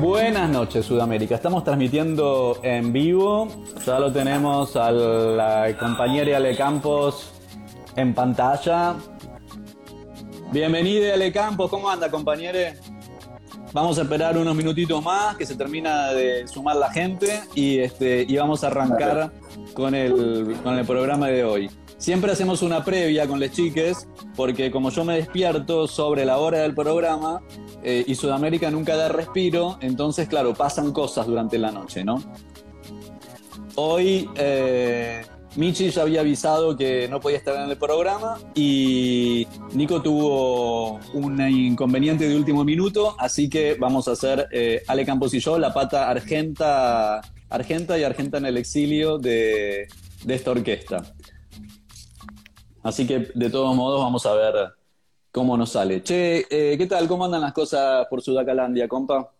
Buenas noches, Sudamérica. Estamos transmitiendo en vivo. Ya lo tenemos a la compañera Ale Campos en pantalla. Bienvenida, Ale Campos. ¿Cómo anda, compañere? Vamos a esperar unos minutitos más que se termina de sumar la gente y, este, y vamos a arrancar con el, con el programa de hoy. Siempre hacemos una previa con las chiques, porque como yo me despierto sobre la hora del programa eh, y Sudamérica nunca da respiro, entonces, claro, pasan cosas durante la noche, ¿no? Hoy eh, Michi ya había avisado que no podía estar en el programa y Nico tuvo un inconveniente de último minuto, así que vamos a hacer eh, Ale Campos y yo la pata argenta, argenta y argenta en el exilio de, de esta orquesta. Así que de todos modos vamos a ver cómo nos sale. Che, eh, ¿qué tal? ¿Cómo andan las cosas por Sudacalandia, compa?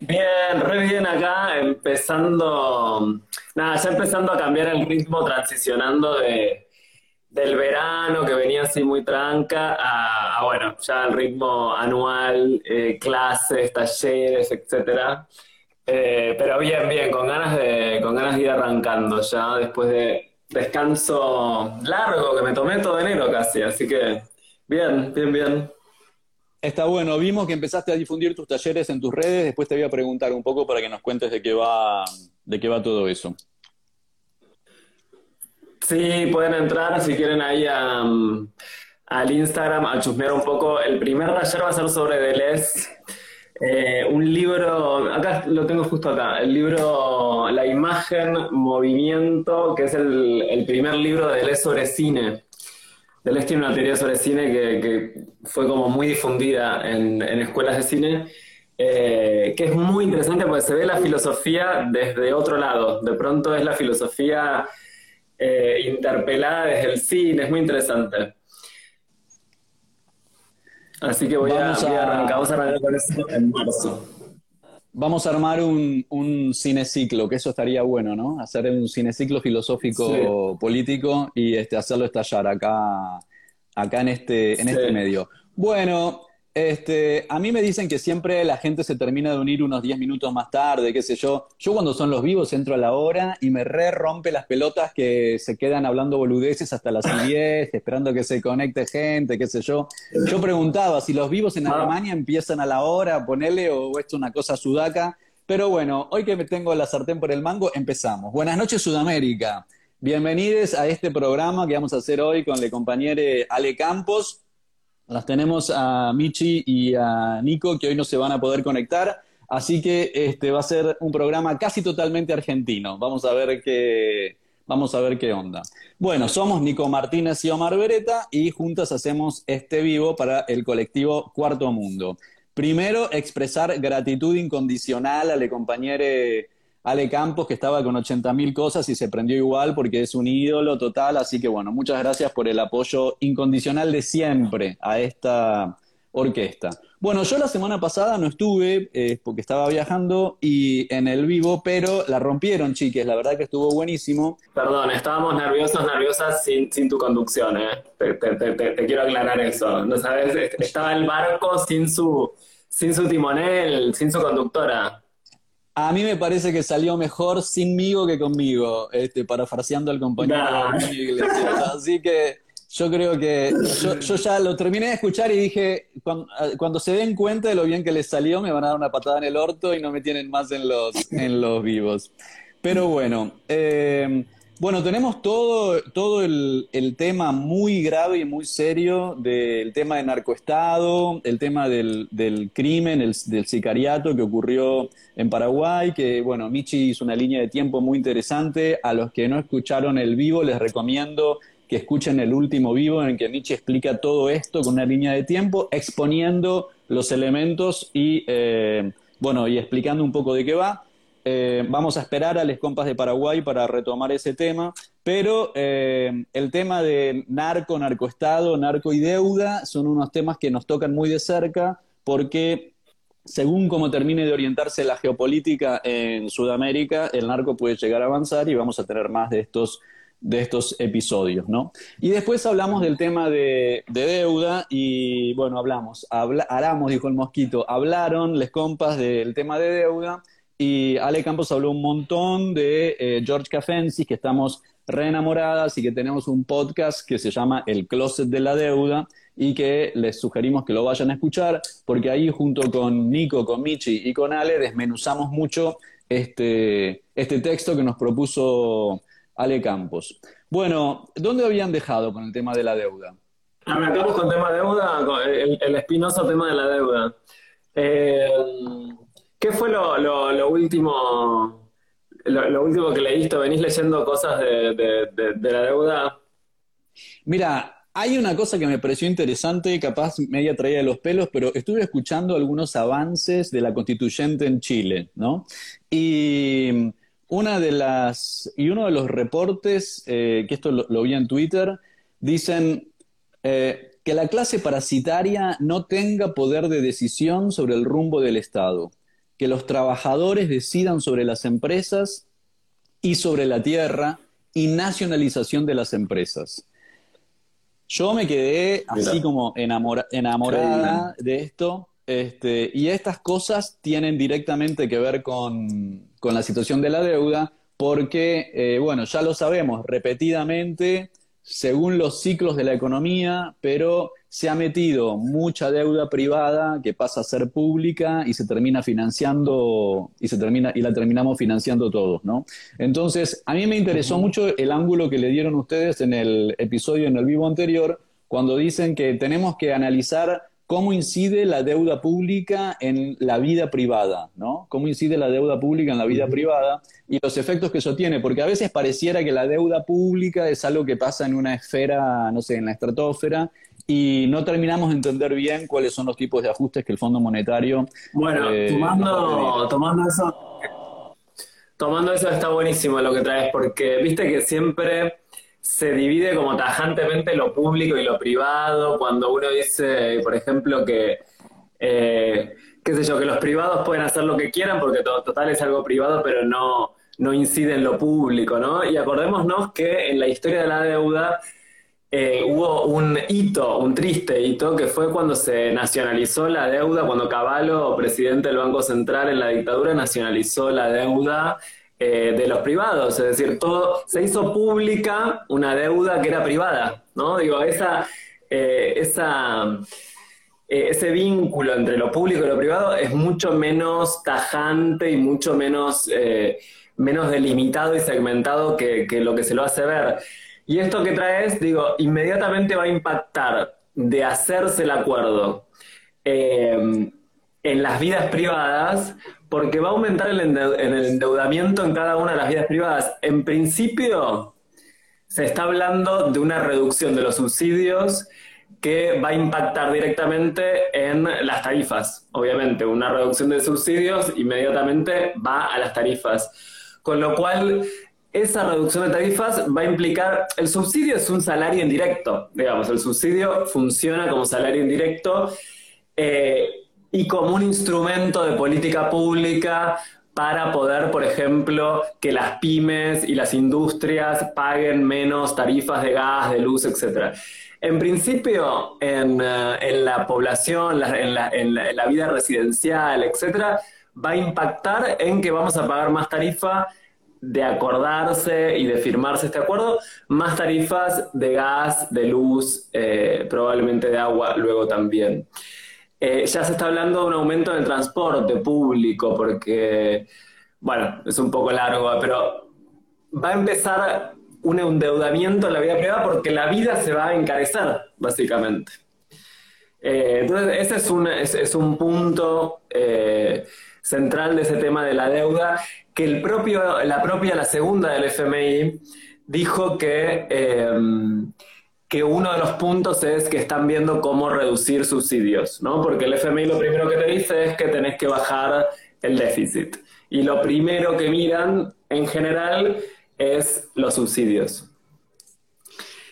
Bien, re bien acá, empezando, nada, ya empezando a cambiar el ritmo, transicionando de, del verano que venía así muy tranca a, bueno, ya el ritmo anual, eh, clases, talleres, etcétera. Eh, pero bien, bien, con ganas de, con ganas de ir arrancando ya después de descanso largo que me tomé todo enero casi, así que bien, bien, bien. Está bueno, vimos que empezaste a difundir tus talleres en tus redes, después te voy a preguntar un poco para que nos cuentes de qué va, de qué va todo eso. Sí, pueden entrar si quieren ahí al Instagram a chusmear un poco. El primer taller va a ser sobre Deleuze eh, un libro, acá lo tengo justo acá, el libro La imagen, movimiento, que es el, primer libro de Deleuze sobre cine. Deleuze tiene una teoría sobre cine que, fue como muy difundida en, escuelas de cine, eh, que es muy interesante porque se ve la filosofía desde otro lado. De pronto es la filosofía eh, interpelada desde el cine, es muy interesante. Así que voy, a, arrancar, vamos a arrancar con eso en marzo. Vamos a armar un, un cineciclo, que eso estaría bueno, ¿no? Hacer un cineciclo filosófico político y este, hacerlo estallar acá, acá en este, en este medio. Bueno, este, a mí me dicen que siempre la gente se termina de unir unos 10 minutos más tarde, qué sé yo. Yo cuando son los vivos entro a la hora y me re rompe las pelotas que se quedan hablando boludeces hasta las 10, esperando que se conecte gente, qué sé yo. Yo preguntaba si los vivos en ah. Alemania empiezan a la hora, ponele, o esto es una cosa sudaca. Pero bueno, hoy que me tengo la sartén por el mango, empezamos. Buenas noches, Sudamérica. Bienvenidos a este programa que vamos a hacer hoy con la compañera Ale Campos las tenemos a Michi y a Nico que hoy no se van a poder conectar, así que este va a ser un programa casi totalmente argentino. Vamos a ver qué vamos a ver qué onda. Bueno, somos Nico Martínez y Omar Beretta y juntas hacemos este vivo para el colectivo Cuarto Mundo. Primero, expresar gratitud incondicional a la compañera Ale Campos, que estaba con 80.000 cosas y se prendió igual porque es un ídolo total. Así que bueno, muchas gracias por el apoyo incondicional de siempre a esta orquesta. Bueno, yo la semana pasada no estuve eh, porque estaba viajando y en el vivo, pero la rompieron, chiques. La verdad que estuvo buenísimo. Perdón, estábamos nerviosos, nerviosas sin, sin tu conducción, ¿eh? Te, quiero aclarar eso. ¿No sabes? Estaba el barco sin su, sin su timonel, sin su conductora. A mí me parece que salió mejor sinmigo que conmigo, este, parafraseando al compañero Así que yo creo que yo, ya lo terminé de escuchar y dije, cuando, se den cuenta de lo bien que les salió, me van a dar una patada en el orto y no me tienen más en los, en los vivos. Pero bueno, eh, bueno, tenemos todo, todo el, tema muy grave y muy serio del tema de narcoestado, el tema del, crimen, del sicariato que ocurrió en Paraguay, que bueno, Michi hizo una línea de tiempo muy interesante. A los que no escucharon el vivo, les recomiendo que escuchen el último vivo en el que Michi explica todo esto con una línea de tiempo, exponiendo los elementos y, eh, bueno, y explicando un poco de qué va. Eh, vamos a esperar a los compas de Paraguay para retomar ese tema, pero eh, el tema de narco, narcoestado, narco y deuda son unos temas que nos tocan muy de cerca porque según cómo termine de orientarse la geopolítica en Sudamérica, el narco puede llegar a avanzar y vamos a tener más de estos de estos episodios, ¿no? Y después hablamos del tema de, deuda y, bueno, hablamos, habla, Aramos, dijo el mosquito, hablaron les compas del tema de deuda y Ale Campos habló un montón de eh, George Cafensis, que estamos reenamoradas y que tenemos un podcast que se llama El Closet de la Deuda y que les sugerimos que lo vayan a escuchar porque ahí junto con Nico, con Michi y con Ale desmenuzamos mucho este, este texto que nos propuso Ale Campos. Bueno, ¿dónde habían dejado con el tema de la deuda? Arrancamos con el tema de deuda, el, espinoso tema de la deuda. Eh, ¿Qué fue lo, último lo, último que leíste? ¿Venís leyendo cosas de, la deuda? Mira, hay una cosa que me pareció interesante, capaz media traída de los pelos, pero estuve escuchando algunos avances de la constituyente en Chile, ¿no? Y una de las, y uno de los reportes, eh, que esto lo, vi en Twitter, dicen eh, que la clase parasitaria no tenga poder de decisión sobre el rumbo del Estado, que los trabajadores decidan sobre las empresas y sobre la tierra y nacionalización de las empresas. Yo me quedé así como enamorada de esto este, y estas cosas tienen directamente que ver con, la situación de la deuda, porque, eh, bueno, ya lo sabemos repetidamente, según los ciclos de la economía, pero se ha metido mucha deuda privada que pasa a ser pública y se termina financiando y se termina y la terminamos financiando todos, ¿no? Entonces, a mí me interesó mucho el ángulo que le dieron ustedes en el episodio en el vivo anterior cuando dicen que tenemos que analizar cómo incide la deuda pública en la vida privada, ¿no? Cómo incide la deuda pública en la vida privada y los efectos que eso tiene, porque a veces pareciera que la deuda pública es algo que pasa en una esfera, no sé, en la estratosfera, y no terminamos de entender bien cuáles son los tipos de ajustes que el Fondo Monetario. Bueno, eh, tomando, tomando eso, tomando eso está buenísimo lo que traes, porque viste que siempre se divide como tajantemente lo público y lo privado, cuando uno dice, por ejemplo, que, eh, qué sé yo, que los privados pueden hacer lo que quieran porque total es algo privado, pero no, no incide en lo público, ¿no? Y acordémonos que en la historia de la deuda eh, hubo un hito, un triste hito, que fue cuando se nacionalizó la deuda, cuando Cavallo, presidente del Banco Central en la dictadura, nacionalizó la deuda eh, de los privados, es decir, todo se hizo pública una deuda que era privada, ¿no? Digo, esa, eh, esa ese vínculo entre lo público y lo privado es mucho menos tajante y mucho menos, menos delimitado y segmentado que, lo que se lo hace ver. Y esto que traes, digo, inmediatamente va a impactar de hacerse el acuerdo en las vidas privadas, porque va a aumentar el, endeudamiento en cada una de las vidas privadas. En principio, se está hablando de una reducción de los subsidios que va a impactar directamente en las tarifas. Obviamente, una reducción de subsidios inmediatamente va a las tarifas. Con lo cual, esa reducción de tarifas va a implicar, el subsidio es un salario indirecto, digamos, el subsidio funciona como salario indirecto. Eh, y como un instrumento de política pública para poder, por ejemplo, que las pymes y las industrias paguen menos tarifas de gas, de luz, etc. En principio, en, eh, la población, en, la, vida residencial, etc., va a impactar en que vamos a pagar más tarifa de acordarse y de firmarse este acuerdo, más tarifas de gas, de luz, eh, probablemente de agua luego también. Eh, ya se está hablando de un aumento del transporte público, porque, bueno, es un poco largo, pero va a empezar un endeudamiento en la vida privada porque la vida se va a encarecer, básicamente. Eh, entonces, ese es un, es, un punto central de ese tema de la deuda, que el propio, la propia, la segunda del FMI, dijo que que uno de los puntos es que están viendo cómo reducir subsidios, ¿no? Porque el FMI lo primero que te dice es que tenés que bajar el déficit. Y lo primero que miran en general es los subsidios.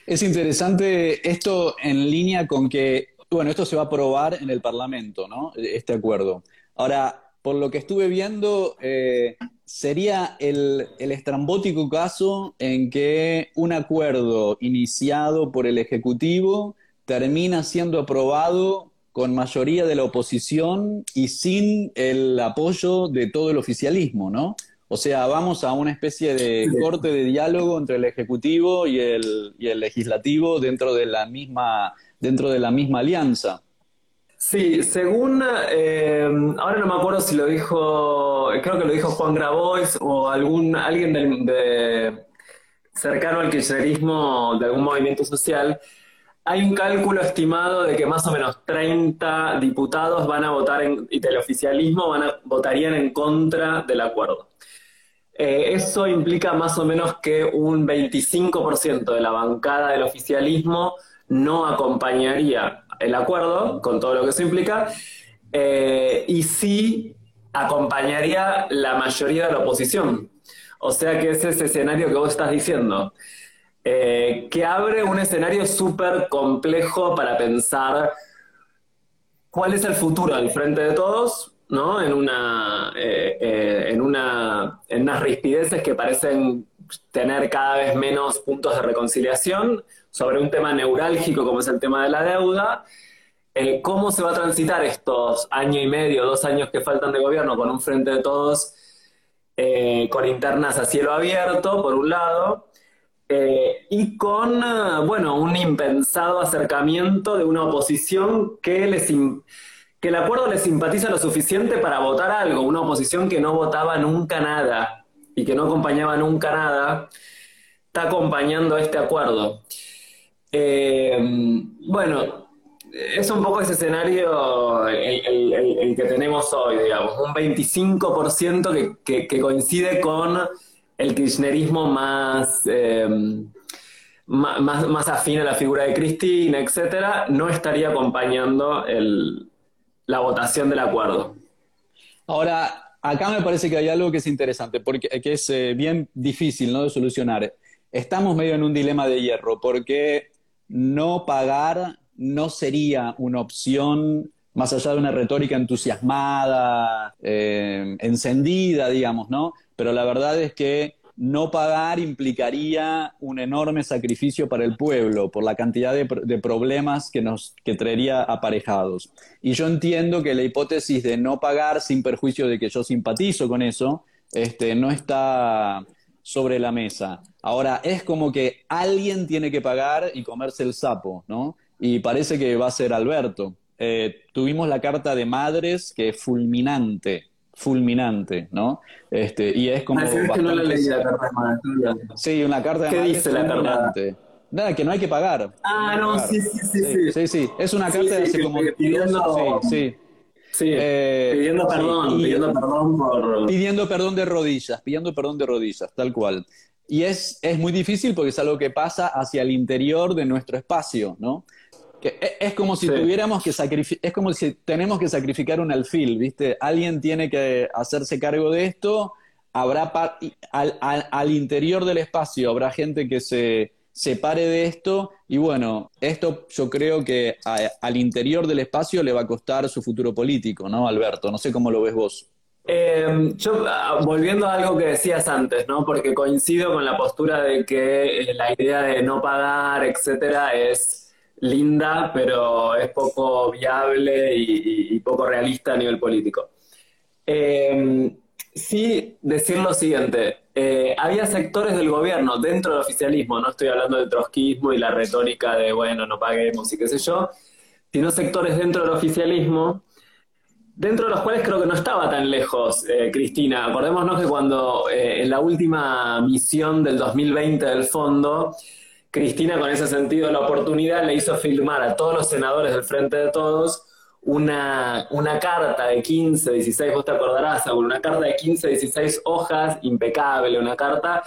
Es interesante esto en línea con que, bueno, esto se va a aprobar en el Parlamento, ¿no? Este acuerdo. Ahora, por lo que estuve viendo, eh, sería el, el, estrambótico caso en que un acuerdo iniciado por el Ejecutivo termina siendo aprobado con mayoría de la oposición y sin el apoyo de todo el oficialismo, ¿no? O sea, vamos a una especie de corte de diálogo entre el Ejecutivo y el, y el Legislativo dentro de la misma, dentro de la misma alianza. Sí, según, eh, ahora no me acuerdo si lo dijo, creo que lo dijo Juan Grabois o algún, alguien de, cercano al kirchnerismo de algún movimiento social, hay un cálculo estimado de que más o menos 30 diputados van a votar en, y del oficialismo van a, votarían en contra del acuerdo. Eh, eso implica más o menos que un 25% de la bancada del oficialismo no acompañaría el acuerdo, con todo lo que eso implica, eh, y sí acompañaría la mayoría de la oposición. O sea que es ese escenario que vos estás diciendo. Eh, que abre un escenario súper complejo para pensar cuál es el futuro del frente de todos, ¿no? En una, eh, en una, en unas rispideces que parecen tener cada vez menos puntos de reconciliación sobre un tema neurálgico como es el tema de la deuda. ¿Cómo se va a transitar estos año y medio, dos años que faltan de gobierno con un frente de todos con internas a cielo abierto, por un lado, eh, y con, eh, bueno, un impensado acercamiento de una oposición que, les que el acuerdo les simpatiza lo suficiente para votar algo, una oposición que no votaba nunca nada y que no acompañaba nunca nada, está acompañando este acuerdo. Eh, bueno, es un poco ese escenario el, que tenemos hoy, digamos, un 25% que, que coincide con el kirchnerismo más, eh, más, más, afín a la figura de Cristina, etcétera, no estaría acompañando la votación del acuerdo. Ahora, acá me parece que hay algo que es interesante, porque que es eh, bien difícil ¿no? de solucionar. Estamos medio en un dilema de hierro, porque no pagar no sería una opción más allá de una retórica entusiasmada, eh, encendida, digamos, ¿no? pero la verdad es que no pagar implicaría un enorme sacrificio para el pueblo por la cantidad de, problemas que nos que traería aparejados. Y yo entiendo que la hipótesis de no pagar sin perjuicio de que yo simpatizo con eso, este, no está sobre la mesa. Ahora, es como que alguien tiene que pagar y comerse el sapo, ¿no? Y parece que va a ser Alberto. Eh, tuvimos la carta de madres que es fulminante fulminante, ¿no? Este, y es como. Ah, que no la leí la carta de Sí, una carta de ¿Qué dice la carta? Nada, que no hay que pagar. Ah, no, sí, sí, sí, sí, sí. Es una carta de hace como. Pidiendo, sí, sí. Eh, pidiendo perdón, pidiendo perdón por. Pidiendo perdón de rodillas, pidiendo perdón de rodillas, tal cual. Y es, es muy difícil porque es algo que pasa hacia el interior de nuestro espacio, ¿no? E, es como si tuviéramos que sacrificar, es como si tenemos que sacrificar un alfil, ¿viste? Alguien tiene que hacerse cargo de esto, habrá al, al, interior del espacio habrá gente que se separe de esto y bueno, esto yo creo que al interior del espacio le va a costar su futuro político, ¿no, Alberto? No sé cómo lo ves vos. Eh, yo, ah, volviendo a algo que decías antes, ¿no? Porque coincido con la postura de que eh, la idea de no pagar, etcétera, es linda, pero es poco viable y, poco realista a nivel político. Eh, sí, decir lo siguiente, eh, había sectores del gobierno dentro del oficialismo, no estoy hablando de trotskismo y la retórica de, bueno, no paguemos y qué sé yo, sino sectores dentro del oficialismo, dentro de los cuales creo que no estaba tan lejos eh, Cristina. Acordémonos que cuando en la última misión del 2020 del fondo, Cristina, con ese sentido de la oportunidad, le hizo firmar a todos los senadores del Frente de Todos una, una carta de 15, 16, vos te acordarás, una carta de 15, 16 hojas, impecable, una carta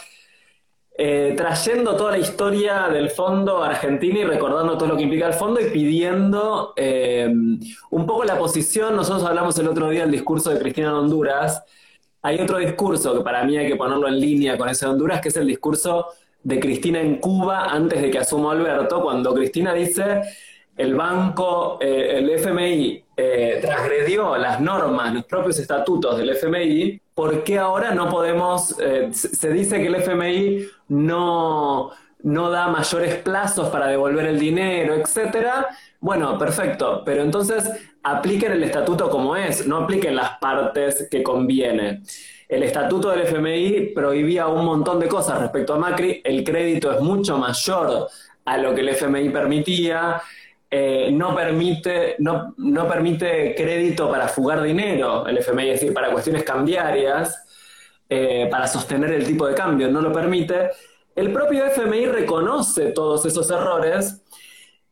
eh, trayendo toda la historia del fondo argentino y recordando todo lo que implica el fondo y pidiendo eh, un poco la posición, nosotros hablamos el otro día del discurso de Cristina de Honduras, hay otro discurso que para mí hay que ponerlo en línea con ese de Honduras, que es el discurso de Cristina en Cuba antes de que asuma Alberto, cuando Cristina dice, el banco, eh, el FMI transgredió las normas, los propios estatutos del FMI, ¿por qué ahora no podemos, eh, se dice que el FMI no, no da mayores plazos para devolver el dinero, etcétera? Bueno, perfecto, pero entonces apliquen el estatuto como es, no apliquen las partes que conviene. El estatuto del FMI prohibía un montón de cosas respecto a Macri, el crédito es mucho mayor a lo que el FMI permitía, eh, no, permite, no, no, permite crédito para fugar dinero, el FMI, es decir, para cuestiones cambiarias, eh, para sostener el tipo de cambio, no lo permite. El propio FMI reconoce todos esos errores,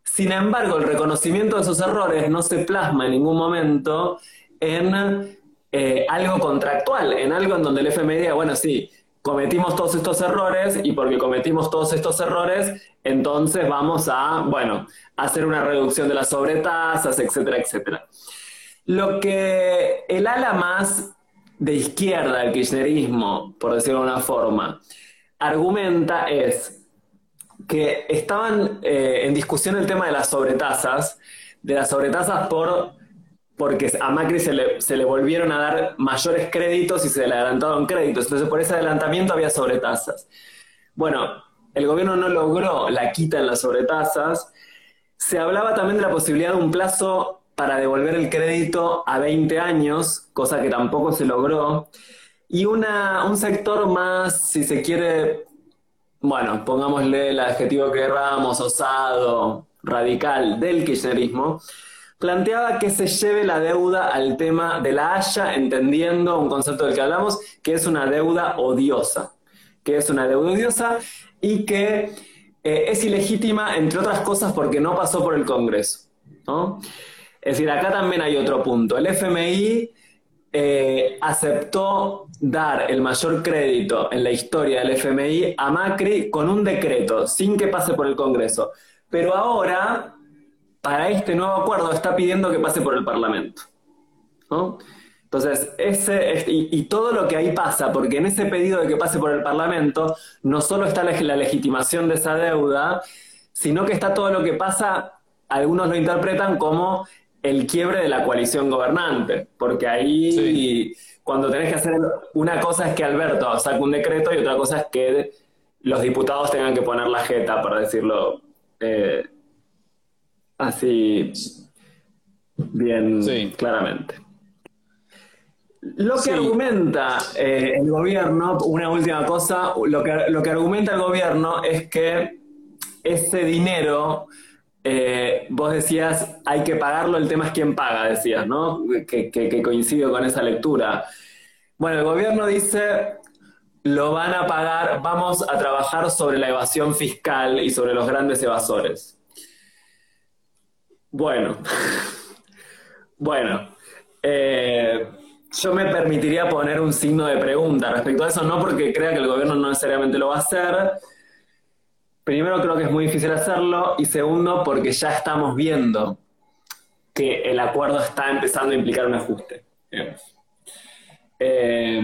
sin embargo, el reconocimiento de esos errores no se plasma en ningún momento en eh, algo contractual, en algo en donde el FMI diga, bueno, sí, cometimos todos estos errores y porque cometimos todos estos errores, entonces vamos a, bueno, hacer una reducción de las sobretasas, etcétera, etcétera. Lo que el ala más de izquierda del kirchnerismo, por decirlo de una forma, argumenta es que estaban eh, en discusión el tema de las sobretasas, de las sobretasas por porque a Macri se le, se le, volvieron a dar mayores créditos y se le adelantaron créditos. Entonces, por ese adelantamiento había sobretasas. Bueno, el gobierno no logró la quita en las sobretasas. Se hablaba también de la posibilidad de un plazo para devolver el crédito a 20 años, cosa que tampoco se logró. Y una, un sector más, si se quiere, bueno, pongámosle el adjetivo que queramos, osado, radical del kirchnerismo, planteaba que se lleve la deuda al tema de la Haya, entendiendo un concepto del que hablamos, que es una deuda odiosa, que es una deuda odiosa y que eh, es ilegítima, entre otras cosas, porque no pasó por el Congreso. Es decir, acá también hay otro punto. El FMI eh, aceptó dar el mayor crédito en la historia del FMI a Macri con un decreto, sin que pase por el Congreso. Pero ahora para este nuevo acuerdo está pidiendo que pase por el Parlamento. Entonces, ese, y, todo lo que ahí pasa, porque en ese pedido de que pase por el Parlamento, no solo está la, legitimación de esa deuda, sino que está todo lo que pasa, algunos lo interpretan como el quiebre de la coalición gobernante, porque ahí cuando tenés que hacer una cosa es que Alberto saque un decreto y otra cosa es que los diputados tengan que poner la jeta, para decirlo eh, Así, bien claramente. Lo que argumenta eh, el gobierno, una última cosa, lo que, lo que argumenta el gobierno es que ese dinero, eh, vos decías, hay que pagarlo, el tema es quién paga, decías, ¿no? Que, que, coincido con esa lectura. Bueno, el gobierno dice, lo van a pagar, vamos a trabajar sobre la evasión fiscal y sobre los grandes evasores. Bueno, bueno, eh, yo me permitiría poner un signo de pregunta respecto a eso, no porque crea que el gobierno no necesariamente lo va a hacer. Primero creo que es muy difícil hacerlo y segundo porque ya estamos viendo que el acuerdo está empezando a implicar un ajuste. Eh,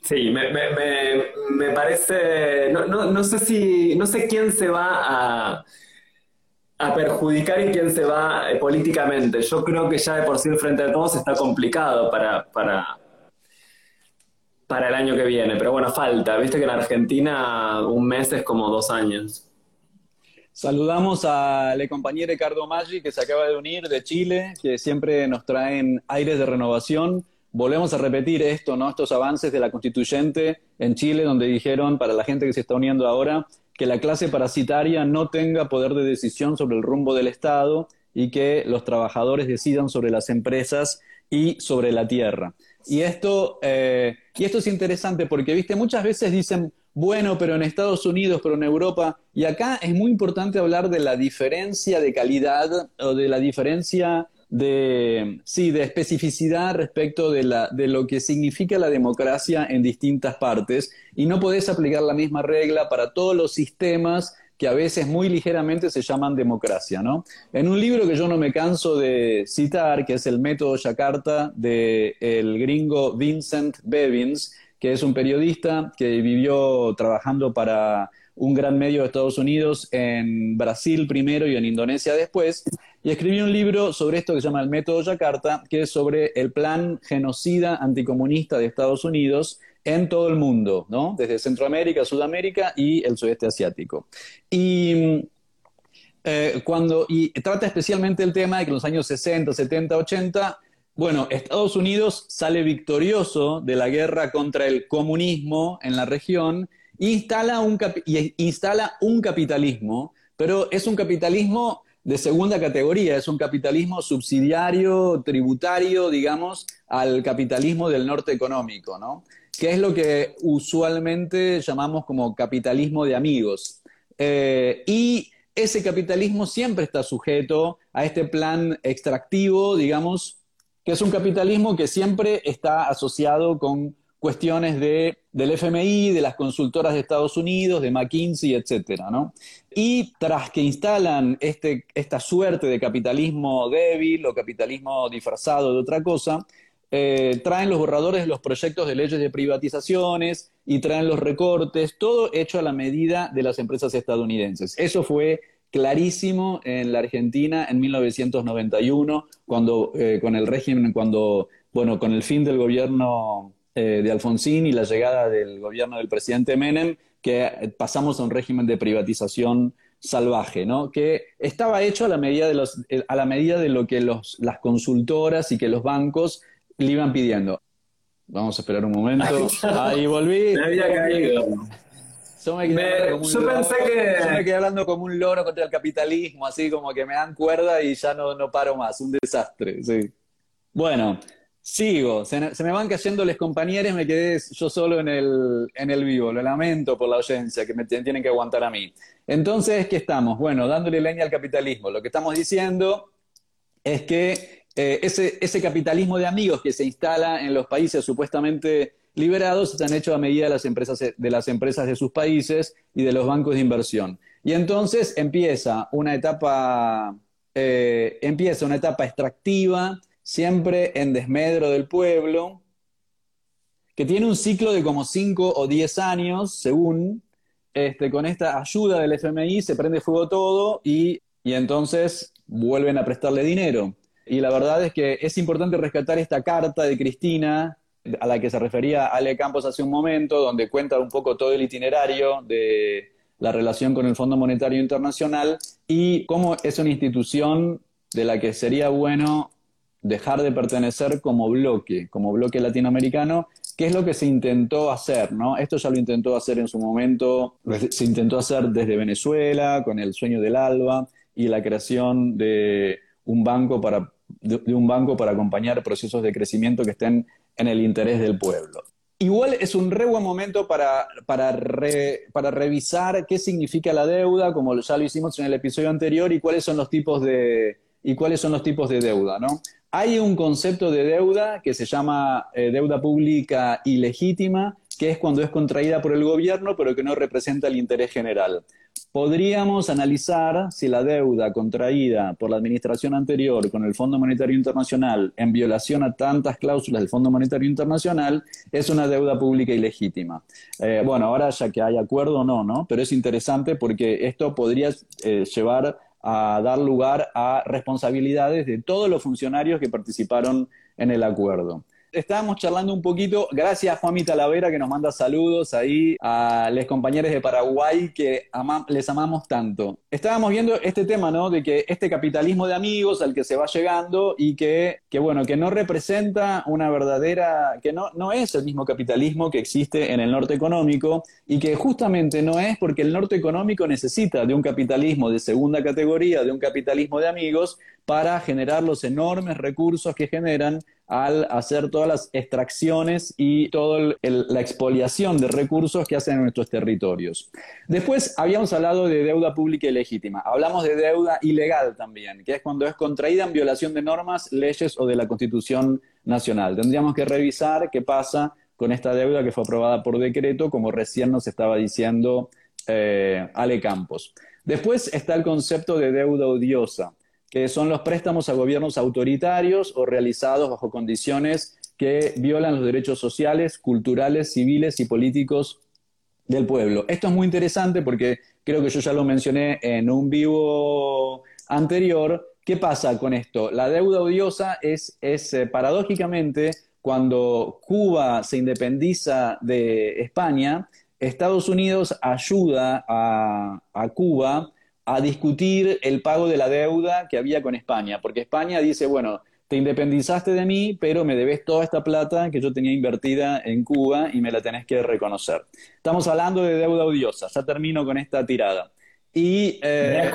sí, me, parece, no, sé si, no sé quién se va a a perjudicar y quién se va eh, políticamente. Yo creo que ya de por sí frente de todos está complicado para, para, para el año que viene, pero bueno, falta. Viste que en Argentina un mes es como dos años. Saludamos a la compañera Ricardo Maggi que se acaba de unir de Chile, que siempre nos traen aires de renovación. Volvemos a repetir esto, ¿no? Estos avances de la constituyente en Chile, donde dijeron, para la gente que se está uniendo ahora, que la clase parasitaria no tenga poder de decisión sobre el rumbo del Estado y que los trabajadores decidan sobre las empresas y sobre la tierra. Y esto, eh, y esto es interesante porque, viste, muchas veces dicen, bueno, pero en Estados Unidos, pero en Europa, y acá es muy importante hablar de la diferencia de calidad o de la diferencia de, sí, de especificidad respecto de, la, de lo que significa la democracia en distintas partes y no podés aplicar la misma regla para todos los sistemas que a veces muy ligeramente se llaman democracia, ¿no? En un libro que yo no me canso de citar, que es El método Yakarta de el gringo Vincent Bevins, que es un periodista que vivió trabajando para un gran medio de Estados Unidos en Brasil primero y en Indonesia después, y escribió un libro sobre esto que se llama El Método Yakarta, que es sobre el plan genocida anticomunista de Estados Unidos en todo el mundo, ¿no? Desde Centroamérica, Sudamérica y el sudeste asiático. Y eh, cuando, y trata especialmente el tema de que en los años 60, 70, 80, bueno, Estados Unidos sale victorioso de la guerra contra el comunismo en la región instala un, instala un capitalismo, pero es un capitalismo de segunda categoría, es un capitalismo subsidiario, tributario, digamos, al capitalismo del norte económico, ¿no? Que es lo que usualmente llamamos como capitalismo de amigos. Eh, y ese capitalismo siempre está sujeto a este plan extractivo, digamos, que es un capitalismo que siempre está asociado con cuestiones de, del FMI, de las consultoras de Estados Unidos, de McKinsey, etcétera, ¿no? Y tras que instalan este, esta suerte de capitalismo débil o capitalismo disfrazado de otra cosa, eh, traen los borradores de los proyectos de leyes de privatizaciones y traen los recortes, todo hecho a la medida de las empresas estadounidenses. Eso fue clarísimo en la Argentina en 1991, cuando eh, con el régimen, cuando, bueno, con el fin del gobierno eh, de Alfonsín y la llegada del gobierno del presidente Menem, que pasamos a un régimen de privatización salvaje, ¿no? que estaba hecho a la medida de, los, a la medida de lo que los, las consultoras y que los bancos le iban pidiendo. Vamos a esperar un momento. Ahí volví. Me había caído. Yo me, pensé que... Yo me quedé hablando como un loro contra el capitalismo, así como que me dan cuerda y ya no, no paro más. Un desastre, sí. Bueno, sigo. Se, me van cayendo los compañeros, me quedé yo solo en el, en el vivo. Lo lamento por la audiencia, que me tienen que aguantar a mí. Entonces, ¿qué estamos? Bueno, dándole leña al capitalismo. Lo que estamos diciendo es que eh, ese, ese capitalismo de amigos que se instala en los países supuestamente liberados están hechos a medida de las, empresas, de las empresas de sus países y de los bancos de inversión. Y entonces empieza una etapa, eh, empieza una etapa extractiva, siempre en desmedro del pueblo, que tiene un ciclo de como 5 o 10 años, según, este, con esta ayuda del FMI se prende fuego todo y, y entonces vuelven a prestarle dinero. Y la verdad es que es importante rescatar esta carta de Cristina a la que se refería Ale Campos hace un momento, donde cuenta un poco todo el itinerario de la relación con el Fondo Monetario Internacional y cómo es una institución de la que sería bueno dejar de pertenecer como bloque, como bloque latinoamericano, que es lo que se intentó hacer, ¿no? Esto ya lo intentó hacer en su momento, se intentó hacer desde Venezuela, con el sueño del ALBA y la creación de un banco para, de un banco para acompañar procesos de crecimiento que estén en el interés del pueblo. Igual es un re buen momento para, para, para revisar qué significa la deuda, como ya lo hicimos en el episodio anterior, y cuáles son los tipos de, y cuáles son los tipos de deuda. ¿no? Hay un concepto de deuda que se llama eh, deuda pública ilegítima, que es cuando es contraída por el gobierno, pero que no representa el interés general podríamos analizar si la deuda contraída por la administración anterior con el Fondo Monetario Internacional en violación a tantas cláusulas del Fondo Monetario Internacional es una deuda pública ilegítima. Eh, bueno, ahora ya que hay acuerdo, no, ¿no? Pero es interesante porque esto podría eh, llevar a dar lugar a responsabilidades de todos los funcionarios que participaron en el acuerdo estábamos charlando un poquito, gracias a Juanmi Talavera que nos manda saludos ahí a los compañeros de Paraguay que les amamos tanto. Estábamos viendo este tema, ¿no? De que este capitalismo de amigos al que se va llegando y que, que bueno, que no representa una verdadera, que no, no es el mismo capitalismo que existe en el norte económico y que justamente no es porque el norte económico necesita de un capitalismo de segunda categoría, de un capitalismo de amigos, para generar los enormes recursos que generan al hacer todas las extracciones y toda la expoliación de recursos que hacen en nuestros territorios. Después habíamos hablado de deuda pública ilegítima. Hablamos de deuda ilegal también, que es cuando es contraída en violación de normas, leyes o de la Constitución Nacional. Tendríamos que revisar qué pasa con esta deuda que fue aprobada por decreto, como recién nos estaba diciendo eh, Ale Campos. Después está el concepto de deuda odiosa que son los préstamos a gobiernos autoritarios o realizados bajo condiciones que violan los derechos sociales, culturales, civiles y políticos del pueblo. Esto es muy interesante porque creo que yo ya lo mencioné en un vivo anterior. ¿Qué pasa con esto? La deuda odiosa es, es eh, paradójicamente cuando Cuba se independiza de España, Estados Unidos ayuda a, a Cuba a discutir el pago de la deuda que había con España, porque España dice, bueno, te independizaste de mí, pero me debes toda esta plata que yo tenía invertida en Cuba y me la tenés que reconocer. Estamos hablando de deuda odiosa, ya termino con esta tirada. Y eh,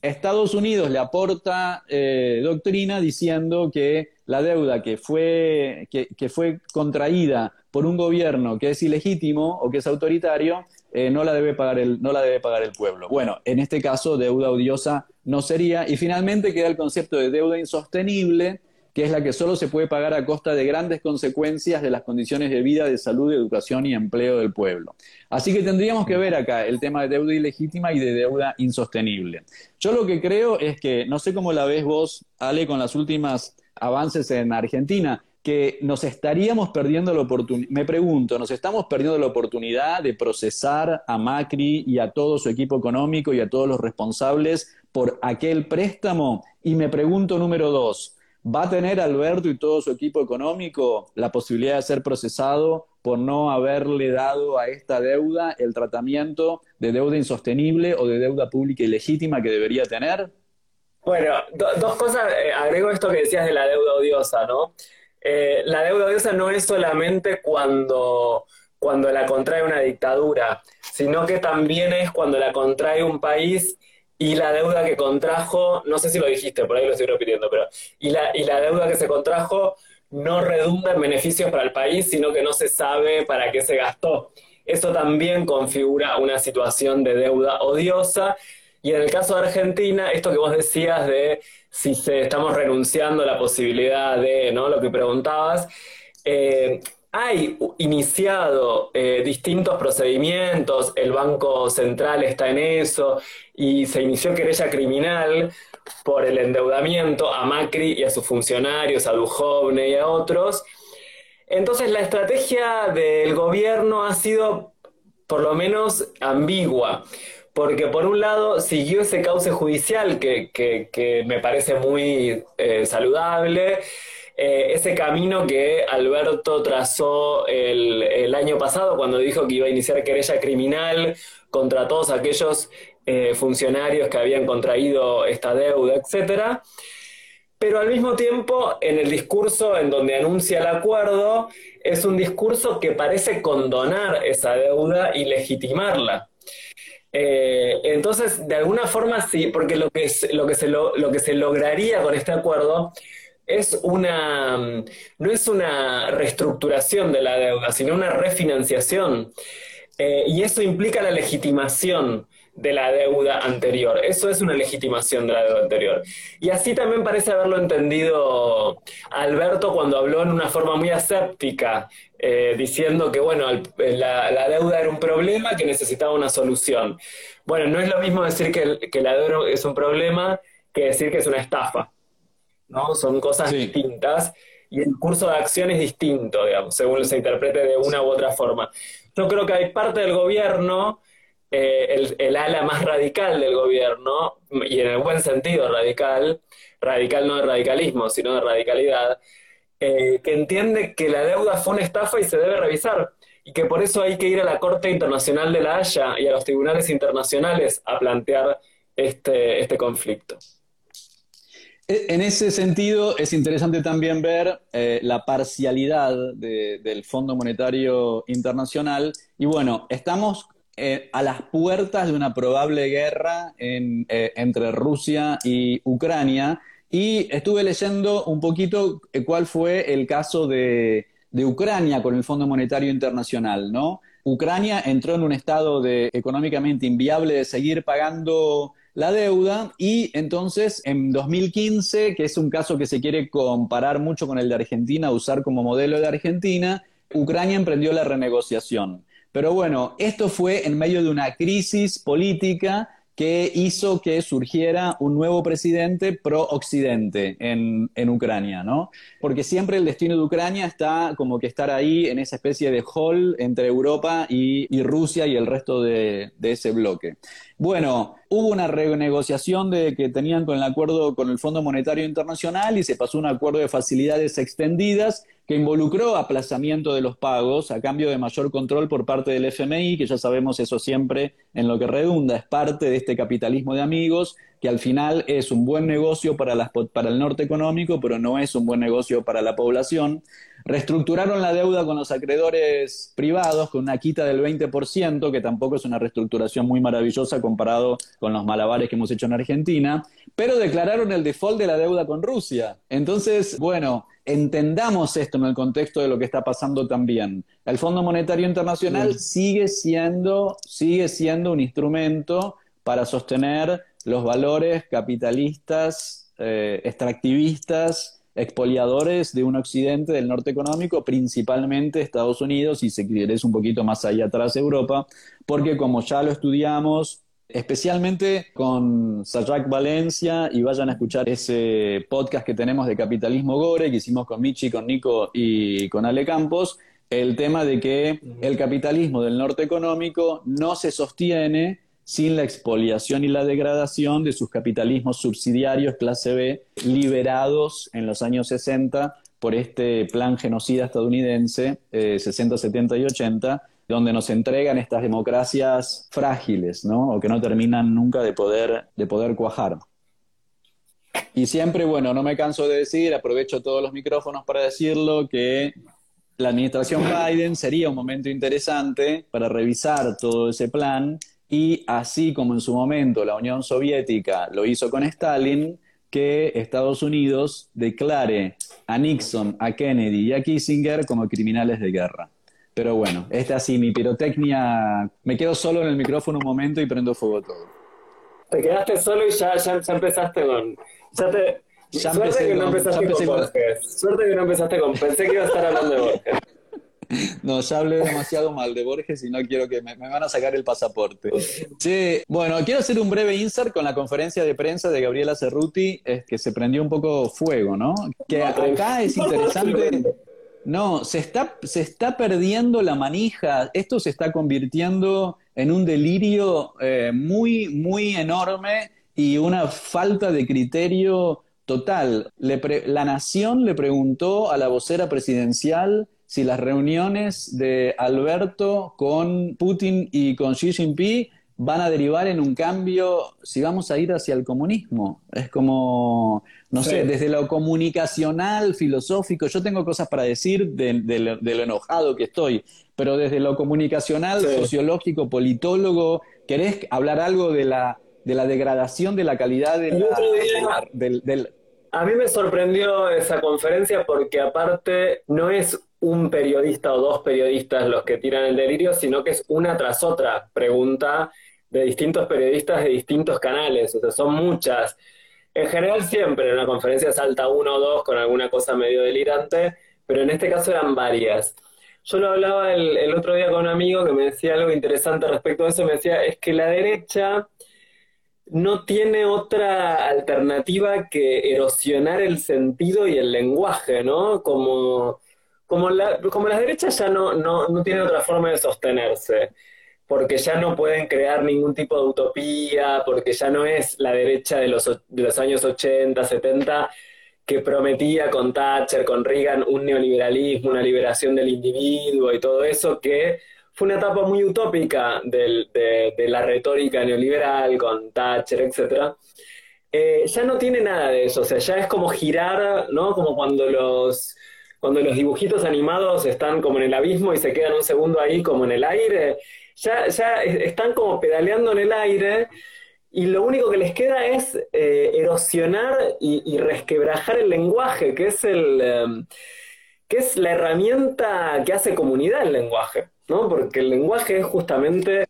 Estados, Unidos le aporta eh, doctrina diciendo que la deuda que fue, que fue contraída por un gobierno que es ilegítimo o que es autoritario, eh, no, la debe pagar el, no la debe pagar el pueblo. Bueno, en este caso, deuda odiosa no sería. Y finalmente queda el concepto de deuda insostenible, que es la que solo se puede pagar a costa de grandes consecuencias de las condiciones de vida, de salud, educación y empleo del pueblo. Así que tendríamos que ver acá el tema de deuda ilegítima y de deuda insostenible. Yo lo que creo es que, no sé cómo la ves vos, Ale, con los últimos avances en Argentina, que nos estaríamos perdiendo la oportunidad, me pregunto, ¿nos estamos perdiendo la oportunidad de procesar a Macri y a todo su equipo económico y a todos los responsables por aquel préstamo? Y me pregunto número dos, ¿va a tener Alberto y todo su equipo económico la posibilidad de ser procesado por no haberle dado a esta deuda el tratamiento de deuda insostenible o de deuda pública ilegítima que debería tener? Bueno, dos cosas, eh, agrego esto que decías de la deuda odiosa, ¿no? Eh, la deuda odiosa no es solamente cuando, cuando la contrae una dictadura, sino que también es cuando la contrae un país y la deuda que contrajo, no sé si lo dijiste, por ahí lo estoy repitiendo, pero y la, y la deuda que se contrajo no redunda en beneficios para el país, sino que no se sabe para qué se gastó. Eso también configura una situación de deuda odiosa. Y en el caso de Argentina, esto que vos decías de si se, estamos renunciando a la posibilidad de, ¿no? Lo que preguntabas. Eh, hay iniciado eh, distintos procedimientos, el Banco Central está en eso, y se inició querella criminal por el endeudamiento a Macri y a sus funcionarios, a Dujovne y a otros. Entonces la estrategia del gobierno ha sido por lo menos ambigua porque por un lado siguió ese cauce judicial que, me parece muy eh, saludable, eh, ese camino que Alberto trazó el, año pasado cuando dijo que iba a iniciar querella criminal contra todos aquellos eh, funcionarios que habían contraído esta deuda, etc. Pero al mismo tiempo, en el discurso en donde anuncia el acuerdo, es un discurso que parece condonar esa deuda y legitimarla. Eh, entonces, de alguna forma sí, porque lo que, lo, que se lo, que se lograría con este acuerdo es una, no es una reestructuración de la deuda, sino una refinanciación. Eh, y eso implica la legitimación de la deuda anterior. Eso es una legitimación de la deuda anterior. Y así también parece haberlo entendido Alberto cuando habló en una forma muy aséptica, eh, diciendo que bueno, la, deuda era un problema que necesitaba una solución. Bueno, no es lo mismo decir que, la deuda es un problema que decir que es una estafa. ¿no? Son cosas distintas y el curso de acción es distinto, digamos, según se interprete de una u otra forma. Yo creo que hay parte del gobierno eh, el, ala más radical del gobierno, y en el buen sentido radical, radical no de radicalismo, sino de radicalidad, eh, que entiende que la deuda fue una estafa y se debe revisar, y que por eso hay que ir a la Corte Internacional de la Haya y a los tribunales internacionales a plantear este, este conflicto. E, en ese sentido, es interesante también ver eh, la parcialidad del Fondo Monetario Internacional. Y bueno, estamos eh, a las puertas de una probable guerra entre Rusia y Ucrania. Y estuve leyendo un poquito eh, cuál fue el caso de, Ucrania con el Fondo Monetario Internacional, ¿no? Ucrania entró en un estado de, económicamente inviable de seguir pagando la deuda y entonces en 2015, que es un caso que se quiere comparar mucho con el de Argentina, usar como modelo de Argentina, Ucrania emprendió la renegociación. Pero bueno, esto fue en medio de una crisis política que hizo que surgiera un nuevo presidente pro-occidente en, en, Ucrania, ¿no? Porque siempre el destino de Ucrania está como que estar ahí en esa especie de hall entre Europa y, y Rusia y el resto de, de ese bloque. Bueno, hubo una renegociación de que tenían con el acuerdo con el Fondo Monetario Internacional y se pasó un acuerdo de facilidades extendidas que involucró aplazamiento de los pagos a cambio de mayor control por parte del FMI, que ya sabemos eso siempre en lo que redunda, es parte de este capitalismo de amigos, que al final es un buen negocio para, las, para el norte económico, pero no es un buen negocio para la población. Reestructuraron la deuda con los acreedores privados con una quita del 20%, que tampoco es una reestructuración muy maravillosa comparado con los malabares que hemos hecho en Argentina, pero declararon el default de la deuda con Rusia. Entonces, bueno, entendamos esto en el contexto de lo que está pasando también. El Fondo Monetario Internacional sigue siendo, sigue siendo un instrumento para sostener los valores capitalistas, eh, extractivistas, expoliadores de un occidente del norte económico, principalmente Estados Unidos y si quieres un poquito más allá atrás Europa, porque como ya lo estudiamos, especialmente con Sajak Valencia y vayan a escuchar ese podcast que tenemos de Capitalismo Gore que hicimos con Michi, con Nico y con Ale Campos, el tema de que el capitalismo del norte económico no se sostiene sin la expoliación y la degradación de sus capitalismos subsidiarios clase B liberados en los años 60 por este plan genocida estadounidense, 60, eh, 70 y 80, donde nos entregan estas democracias frágiles, ¿no? O que no terminan nunca de poder, de poder cuajar. Y siempre, bueno, no me canso de decir, aprovecho todos los micrófonos para decirlo, que la administración Biden sería un momento interesante para revisar todo ese plan y así como en su momento la Unión Soviética lo hizo con Stalin, que Estados Unidos declare a Nixon, a Kennedy y a Kissinger como criminales de guerra. Pero bueno, esta así mi pirotecnia. Me quedo solo en el micrófono un momento y prendo fuego todo. Te quedaste solo y ya, ya, empezaste con. Ya te, suerte que no empezaste con, Borges. Suerte que no empezaste con. Pensé que iba a estar hablando de Borges. No, ya hablé demasiado mal de Borges y no quiero que me, van a sacar el pasaporte. Sí, bueno, quiero hacer un breve insert con la conferencia de prensa de Gabriela Cerruti, es que se prendió un poco fuego, ¿no? Que acá es interesante. No, se está, se está perdiendo la manija, esto se está convirtiendo en un delirio eh, muy, muy enorme y una falta de criterio total. la Nación le preguntó a la vocera presidencial si las reuniones de Alberto con Putin y con Xi Jinping van a derivar en un cambio, si vamos a ir hacia el comunismo. Es como, no sé, desde lo comunicacional, filosófico, yo tengo cosas para decir de, lo, enojado que estoy, pero desde lo comunicacional, sociológico, politólogo, ¿querés hablar algo de la, de la degradación de la calidad de la, del, A mí me sorprendió esa conferencia porque aparte no es un periodista o dos periodistas los que tiran el delirio, sino que es una tras otra pregunta de distintos periodistas de distintos canales, o sea, son muchas. En general siempre en una conferencia salta uno o dos con alguna cosa medio delirante, pero en este caso eran varias. Yo lo hablaba el, otro día con un amigo que me decía algo interesante respecto a eso, me decía, es que la derecha no tiene otra alternativa que erosionar el sentido y el lenguaje, ¿no? Como, como, la, como las derechas ya no, no, no tienen otra forma de sostenerse porque ya no pueden crear ningún tipo de utopía, porque ya no es la derecha de los, de los años 80, 70, que prometía con Thatcher, con Reagan, un neoliberalismo, una liberación del individuo y todo eso, que fue una etapa muy utópica de, la retórica neoliberal con Thatcher, etc. Eh, ya no tiene nada de eso, o sea, ya es como girar, ¿no? Como cuando los, cuando los dibujitos animados están como en el abismo y se quedan un segundo ahí como en el aire ya, ya están como pedaleando en el aire y lo único que les queda es eh, erosionar y, resquebrajar el lenguaje, que es, el, em, que es la herramienta que hace comunidad el lenguaje, ¿no? Porque el lenguaje es justamente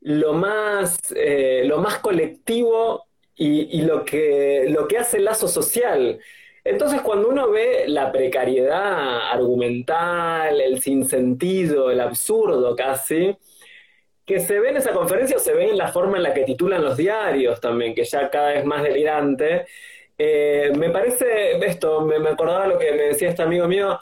lo más, eh, lo más colectivo y, y, lo, que, lo que hace el lazo social. Entonces, cuando uno ve la precariedad argumental, el sinsentido, el absurdo casi, que se ve en esa conferencia o se ve en la forma en la que titulan los diarios también, que ya cada vez más delirante. Eh, me parece esto, me, acordaba lo que me decía este amigo mío,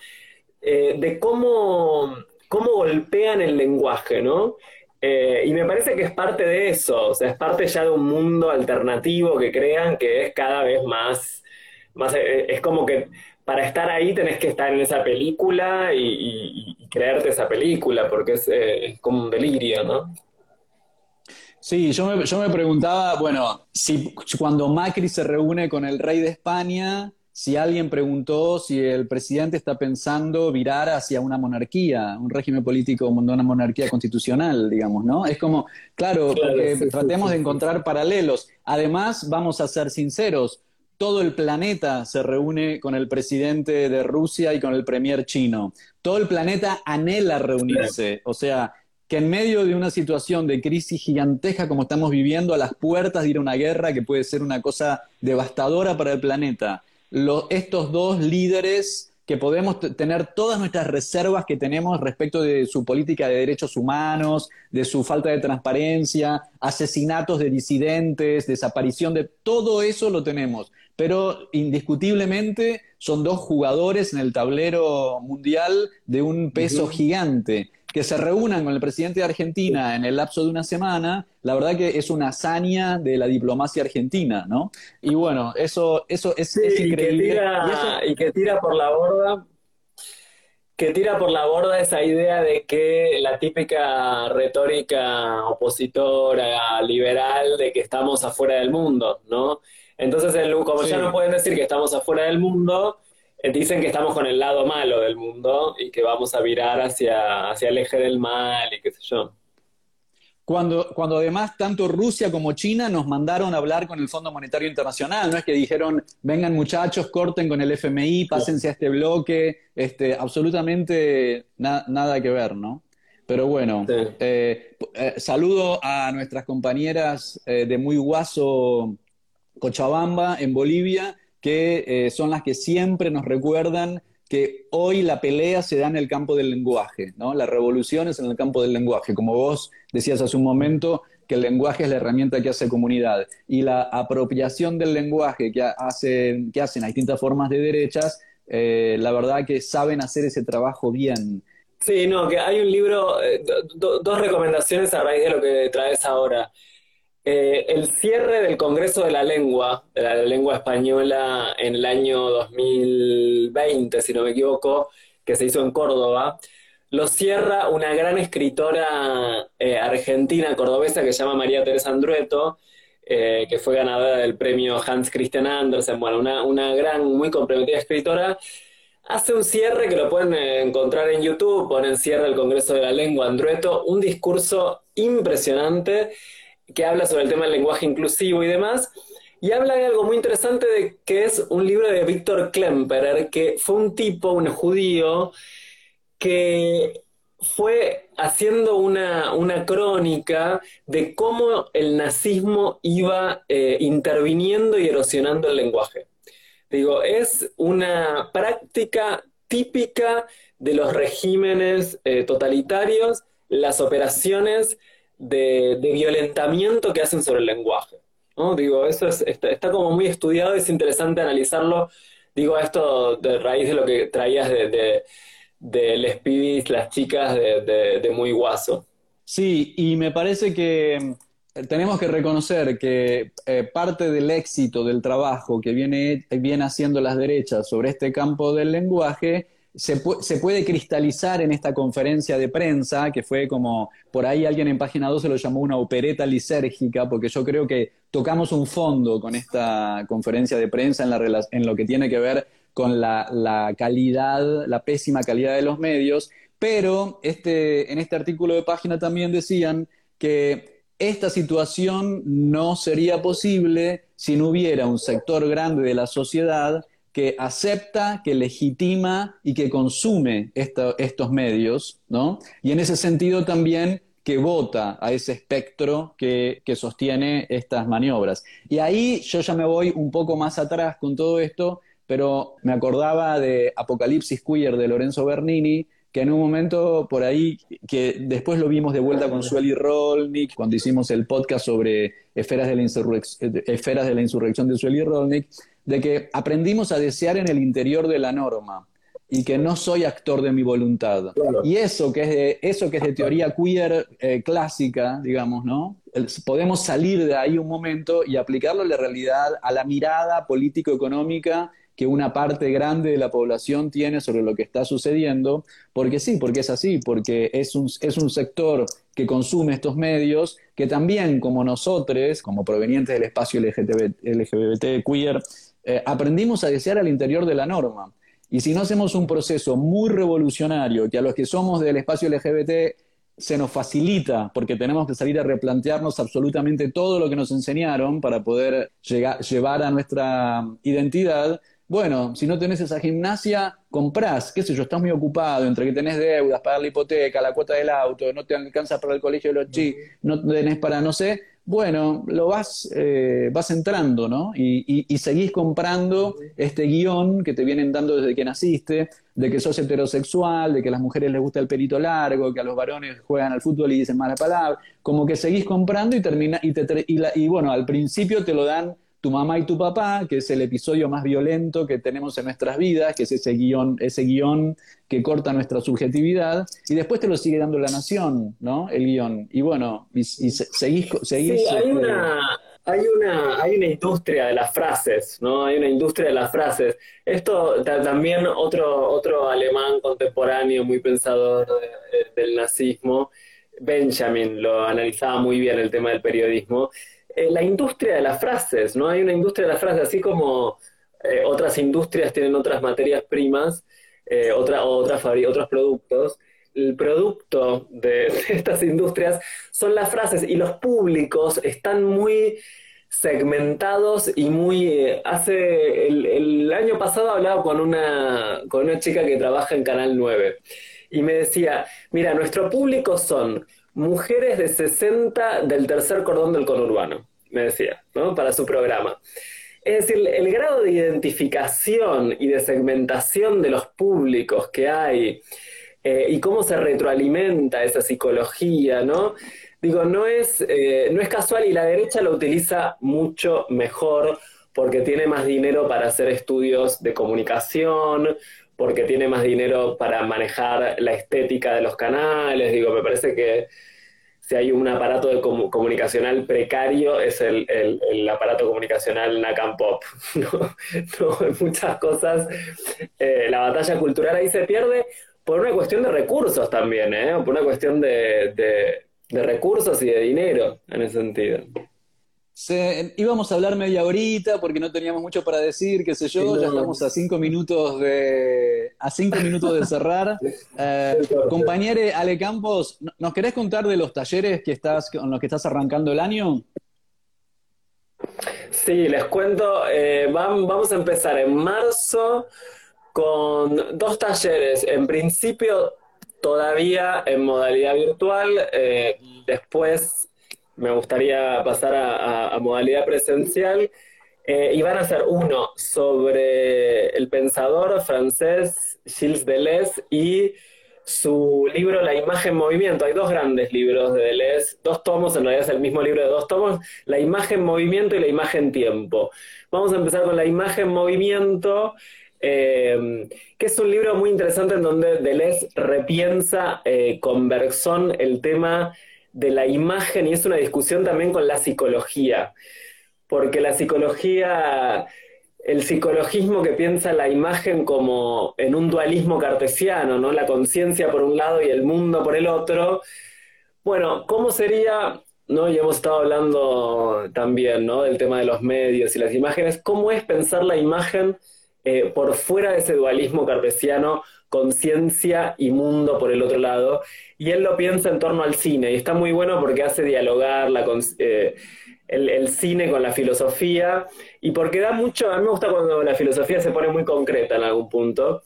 eh, de cómo, cómo golpean el lenguaje, ¿no? Eh, y me parece que es parte de eso, o sea, es parte ya de un mundo alternativo que crean que es cada vez más, más es como que para estar ahí tenés que estar en esa película y, creerte esa película, porque es, es, como un delirio, ¿no? Sí, yo me, yo me preguntaba, bueno, si cuando Macri se reúne con el rey de España, si alguien preguntó si el presidente está pensando virar hacia una monarquía, un régimen político, una monarquía constitucional, digamos, ¿no? Es como, claro, tratemos de encontrar paralelos. Además, vamos a ser sinceros, todo el planeta se reúne con el presidente de Rusia y con el premier chino. Todo el planeta anhela reunirse. O sea, que en medio de una situación de crisis gigantesca como estamos viviendo, a las puertas de ir a una guerra que puede ser una cosa devastadora para el planeta, estos dos líderes que podemos tener todas nuestras reservas que tenemos respecto de su política de derechos humanos, de su falta de transparencia, asesinatos de disidentes, desaparición de todo eso lo tenemos. Pero indiscutiblemente son dos jugadores en el tablero mundial de un peso gigante que se reúnan con el presidente de Argentina en el lapso de una semana, la verdad que es una hazaña de la diplomacia argentina, ¿no? Y bueno, eso, eso es, increíble. Y que, tira, por la borda que tira por la borda esa idea de que la típica retórica opositora, liberal, de que estamos afuera del mundo, ¿no? Entonces, como ya no pueden decir que estamos afuera del mundo, eh, dicen que estamos con el lado malo del mundo y que vamos a virar hacia, hacia el eje del mal y qué sé yo. Cuando, cuando además tanto Rusia como China nos mandaron a hablar con el Fondo Monetario Internacional, no es que dijeron, vengan muchachos, corten con el FMI, pásense a este bloque, este, absolutamente nada que ver, ¿no? Pero bueno, eh, eh, saludo a nuestras compañeras de Muy Guaso, Cochabamba, en Bolivia, que eh, son las que siempre nos recuerdan que hoy la pelea se da en el campo del lenguaje, ¿no? La revolución es en el campo del lenguaje. Como vos decías hace un momento, que el lenguaje es la herramienta que hace comunidad. Y la apropiación del lenguaje que, hacen, que hacen a distintas formas de derechas, eh, la verdad que saben hacer ese trabajo bien. Sí, no, que hay un libro, eh, dos recomendaciones a raíz de lo que traes ahora. Eh, el cierre del Congreso de la Lengua, de la lengua española en el año 2020, si no me equivoco, que se hizo en Córdoba, lo cierra una gran escritora eh, argentina cordobesa que se llama María Teresa Andrueto, eh, que fue ganadora del premio Hans Christian Andersen, bueno, una, una gran, muy comprometida escritora, hace un cierre que lo pueden encontrar en YouTube, ponen cierre del Congreso de la Lengua Andrueto, un discurso impresionante que habla sobre el tema del lenguaje inclusivo y demás. Y habla de algo muy interesante de que es un libro de Víctor Klemperer, que fue un tipo, un judío, que fue haciendo una, crónica de cómo el nazismo iba eh, interviniendo y erosionando el lenguaje. Digo, es una práctica típica de los regímenes eh, totalitarios, las operaciones de, violentamiento que hacen sobre el lenguaje. ¿no? Digo, eso está, como muy estudiado, es interesante analizarlo. Digo esto de raíz de lo que traías de, de, Les Pibis, las chicas de, Muy Guaso. Sí, y me parece que eh, tenemos que reconocer que eh, parte del éxito del trabajo que viene, viene haciendo las derechas sobre este campo del lenguaje se, puede cristalizar en esta conferencia de prensa, que fue como, por ahí alguien en página 2 se lo llamó una opereta lisérgica, porque yo creo que tocamos un fondo con esta conferencia de prensa en, la, en lo que tiene que ver con la, calidad, la pésima calidad de los medios, pero este, en este artículo de página también decían que esta situación no sería posible si no hubiera un sector grande de la sociedad que acepta, que legitima y que consume estos medios, ¿no? Y en ese sentido también que vota a ese espectro que, sostiene estas maniobras. Y ahí yo ya me voy un poco más atrás con todo esto, pero me acordaba de Apocalipsis Queer de Lorenzo Bernini, que en un momento por ahí, que después lo vimos de vuelta con Sueli Rolnik, cuando hicimos el podcast sobre esferas de la, esferas de la insurrección de Sueli Rolnik, de que aprendimos a desear en el interior de la norma y que no soy actor de mi voluntad. Y eso que, es de, eso que es de teoría queer eh, clásica, digamos, ¿no? podemos salir de ahí un momento y aplicarlo a la realidad, a la mirada político-económica que una parte grande de la población tiene sobre lo que está sucediendo, porque sí, porque es así, porque es un, es un sector que consume estos medios, que también como nosotros, como provenientes del espacio LGBT, queer, eh, aprendimos a desear al interior de la norma. Y si no hacemos un proceso muy revolucionario, que a los que somos del espacio LGBT se nos facilita, porque tenemos que salir a replantearnos absolutamente todo lo que nos enseñaron para poder llevar a nuestra identidad, bueno, si no tenés esa gimnasia, comprás, qué sé yo, estás muy ocupado entre que tenés deudas, pagar la hipoteca, la cuota del auto, no te alcanza para el colegio de los chicos, no tenés para no sé, bueno, lo vas, eh, vas entrando, ¿no? Y, y, seguís comprando este guion que te vienen dando desde que naciste, de que sos heterosexual, de que a las mujeres les gusta el pelito largo, que a los varones juegan al fútbol y dicen malas palabras, como que seguís comprando y termina, y, te, y, y bueno, al principio te lo dan tu mamá y tu papá, que es el episodio más violento que tenemos en nuestras vidas, que es ese guion, ese guion que corta nuestra subjetividad, y después te lo sigue dando la nación, ¿no? El guion. Y bueno, y, seguís... seguís sí, hay, este una, hay, una, hay una industria de las frases, ¿no? Hay una industria de las frases. Esto también otro, otro alemán contemporáneo, muy pensador del nazismo, Benjamin, lo analizaba muy bien el tema del periodismo, eh, la industria de las frases, ¿no? Hay una industria de las frases, así como eh, otras industrias tienen otras materias primas, eh, otra, otros productos. El producto de, estas industrias son las frases y los públicos están muy segmentados y muy... hace el, año pasado hablaba con una, con una chica que trabaja en Canal 9 y me decía, mira, nuestro público son mujeres de 60 del tercer cordón del conurbano me decía, ¿no? Para su programa. Es decir, el grado de identificación y de segmentación de los públicos que hay eh, y cómo se retroalimenta esa psicología, ¿no? Digo, no es, eh, no es casual y la derecha lo utiliza mucho mejor porque tiene más dinero para hacer estudios de comunicación, porque tiene más dinero para manejar la estética de los canales. Digo, me parece que si hay un aparato de comunicacional precario, es el, aparato comunicacional NACAM Pop. ¿no? en muchas cosas eh, la batalla cultural ahí se pierde por una cuestión de recursos también, ¿eh? por una cuestión de, de recursos y de dinero en ese sentido íbamos a hablar media horita porque no teníamos mucho para decir, qué sé yo, ya estamos a cinco minutos de, a cinco minutos de cerrar. Eh, compañero Ale Campos, ¿nos querés contar de los talleres que estás, con los que estás arrancando el año? Sí, les cuento, eh, vamos a empezar en marzo con dos talleres. En principio, todavía en modalidad virtual, eh, después me gustaría pasar a, modalidad presencial. Eh, y van a ser uno sobre el pensador francés Gilles Deleuze y su libro La imagen movimiento. Hay dos grandes libros de Deleuze, dos tomos, en realidad es el mismo libro de dos tomos, La imagen movimiento y La imagen tiempo. Vamos a empezar con La imagen movimiento. Eh, que es un libro muy interesante en donde Deleuze repiensa eh, con Bergson el tema de la imagen y es una discusión también con la psicología, porque la psicología, el psicologismo que piensa la imagen como en un dualismo cartesiano, ¿no? La conciencia por un lado y el mundo por el otro. Bueno, ¿cómo sería, no? Y hemos estado hablando también, ¿no? Del tema de los medios y las imágenes. ¿Cómo es pensar la imagen eh, por fuera de ese dualismo cartesiano conciencia y mundo por el otro lado, y él lo piensa en torno al cine, y está muy bueno porque hace dialogar eh, el, cine con la filosofía, y porque da mucho, a mí me gusta cuando la filosofía se pone muy concreta en algún punto,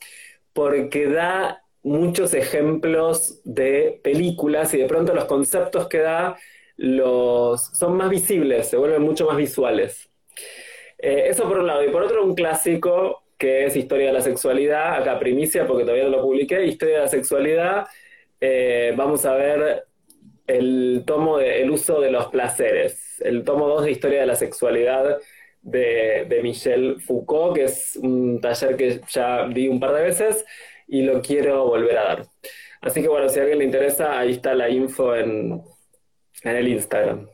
porque da muchos ejemplos de películas y de pronto los conceptos que da los, son más visibles, se vuelven mucho más visuales. Eh, eso por un lado. Y por otro, un clásico que es Historia de la Sexualidad, acá primicia porque todavía no lo publiqué, Historia de la Sexualidad, eh, vamos a ver el tomo de El uso de los placeres, el tomo 2 de Historia de la Sexualidad de, de Michel Foucault, que es un taller que ya di un par de veces y lo quiero volver a dar. Así que bueno, si a alguien le interesa, ahí está la info en, en el Instagram.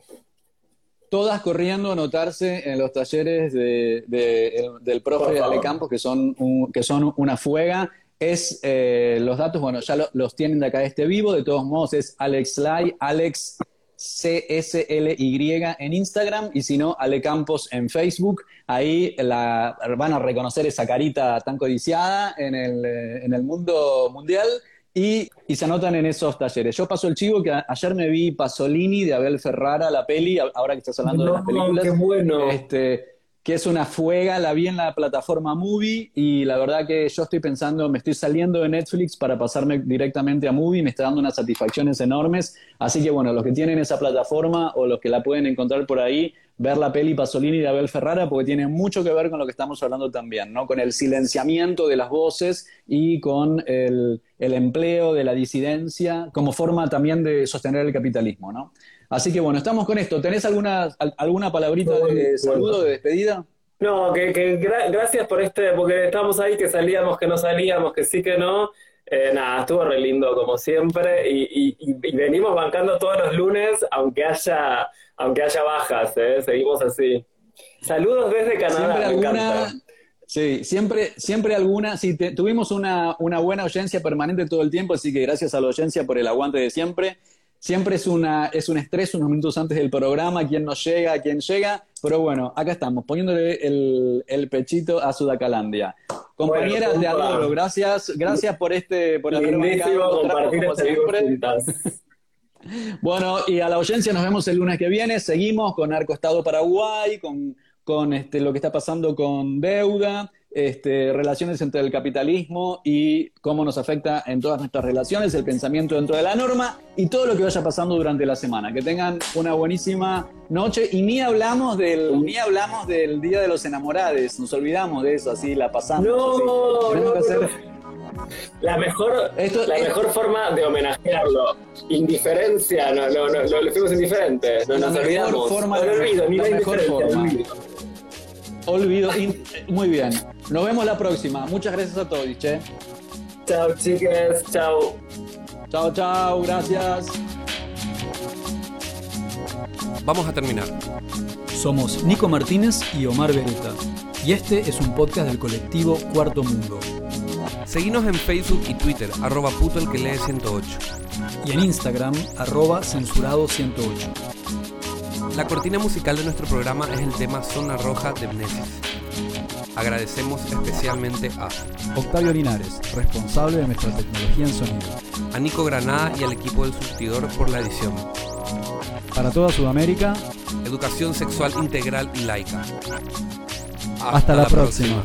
Todas corriendo a anotarse en los talleres de, del profe Ale Campos, que son, que son una fuega. Es eh, los datos, bueno, ya los tienen de acá de este vivo. De todos modos, es Alex Lai, Alex CSLY en Instagram y si no, Ale Campos en Facebook. Ahí la, van a reconocer esa carita tan codiciada en el, eh, en el mundo mundial y, se anotan en esos talleres. Yo paso el chivo que ayer me vi Pasolini de Abel Ferrara, la peli, ahora que estás hablando de las películas. Qué bueno. Este, que es una fuega, la vi en la plataforma Movie y la verdad que yo estoy pensando, me estoy saliendo de Netflix para pasarme directamente a Movie, me está dando unas satisfacciones enormes, así que bueno, los que tienen esa plataforma o los que la pueden encontrar por ahí, ver la peli Pasolini de Abel Ferrara porque tiene mucho que ver con lo que estamos hablando también, ¿no? Con el silenciamiento de las voces y con el, el empleo de la disidencia como forma también de sostener el capitalismo, ¿no? Así que bueno, estamos con esto. ¿Tenés alguna, alguna palabrita de saludo, de despedida? No, que, gracias por este, porque estamos ahí, que salíamos, que no salíamos, que sí, que no. Eh, nada, estuvo re lindo como siempre y, venimos bancando todos los lunes, aunque haya, aunque haya bajas, ¿eh? seguimos así. Saludos desde Canadá. Siempre alguna, sí, siempre, siempre alguna. Sí, tuvimos una, una buena audiencia permanente todo el tiempo, así que gracias a la audiencia por el aguante de siempre. Siempre es, una, es un estrés unos minutos antes del programa, quién nos llega, quién llega, pero bueno, acá estamos, poniéndole el, pechito a Sudacalandia. Compañeras de Adoro, gracias, gracias por este, por haber compartir este Bueno, y a la audiencia nos vemos el lunes que viene. Seguimos con Arco Estado Paraguay, con, con este, lo que está pasando con deuda este, relaciones entre el capitalismo y cómo nos afecta en todas nuestras relaciones, el pensamiento dentro de la norma y todo lo que vaya pasando durante la semana. Que tengan una buenísima noche y ni hablamos del, ni hablamos del Día de los Enamorados, nos olvidamos de eso, así la pasamos. No, La mejor, la mejor forma de homenajearlo, indiferencia, no, no, no, no le fuimos indiferentes, no nos olvidamos. Forma, no, olvido, ni la, mejor forma. Olvido. Muy bien. Nos vemos la próxima. Muchas gracias a todos, che. Chao, chicas. Chao. Chao, chao. Gracias. Vamos a terminar. Somos Nico Martínez y Omar Beruta. Y este es un podcast del colectivo Cuarto Mundo. Seguinos en Facebook y Twitter, arroba puto el que lee 108. Y en Instagram, arroba censurado 108. La cortina musical de nuestro programa es el tema Zona Roja de Mnesis. Agradecemos especialmente a Octavio Linares, responsable de nuestra tecnología en sonido. A Nico Granada y al equipo del surtidor por la edición. Para toda Sudamérica, educación sexual integral y laica. Hasta, la, próxima.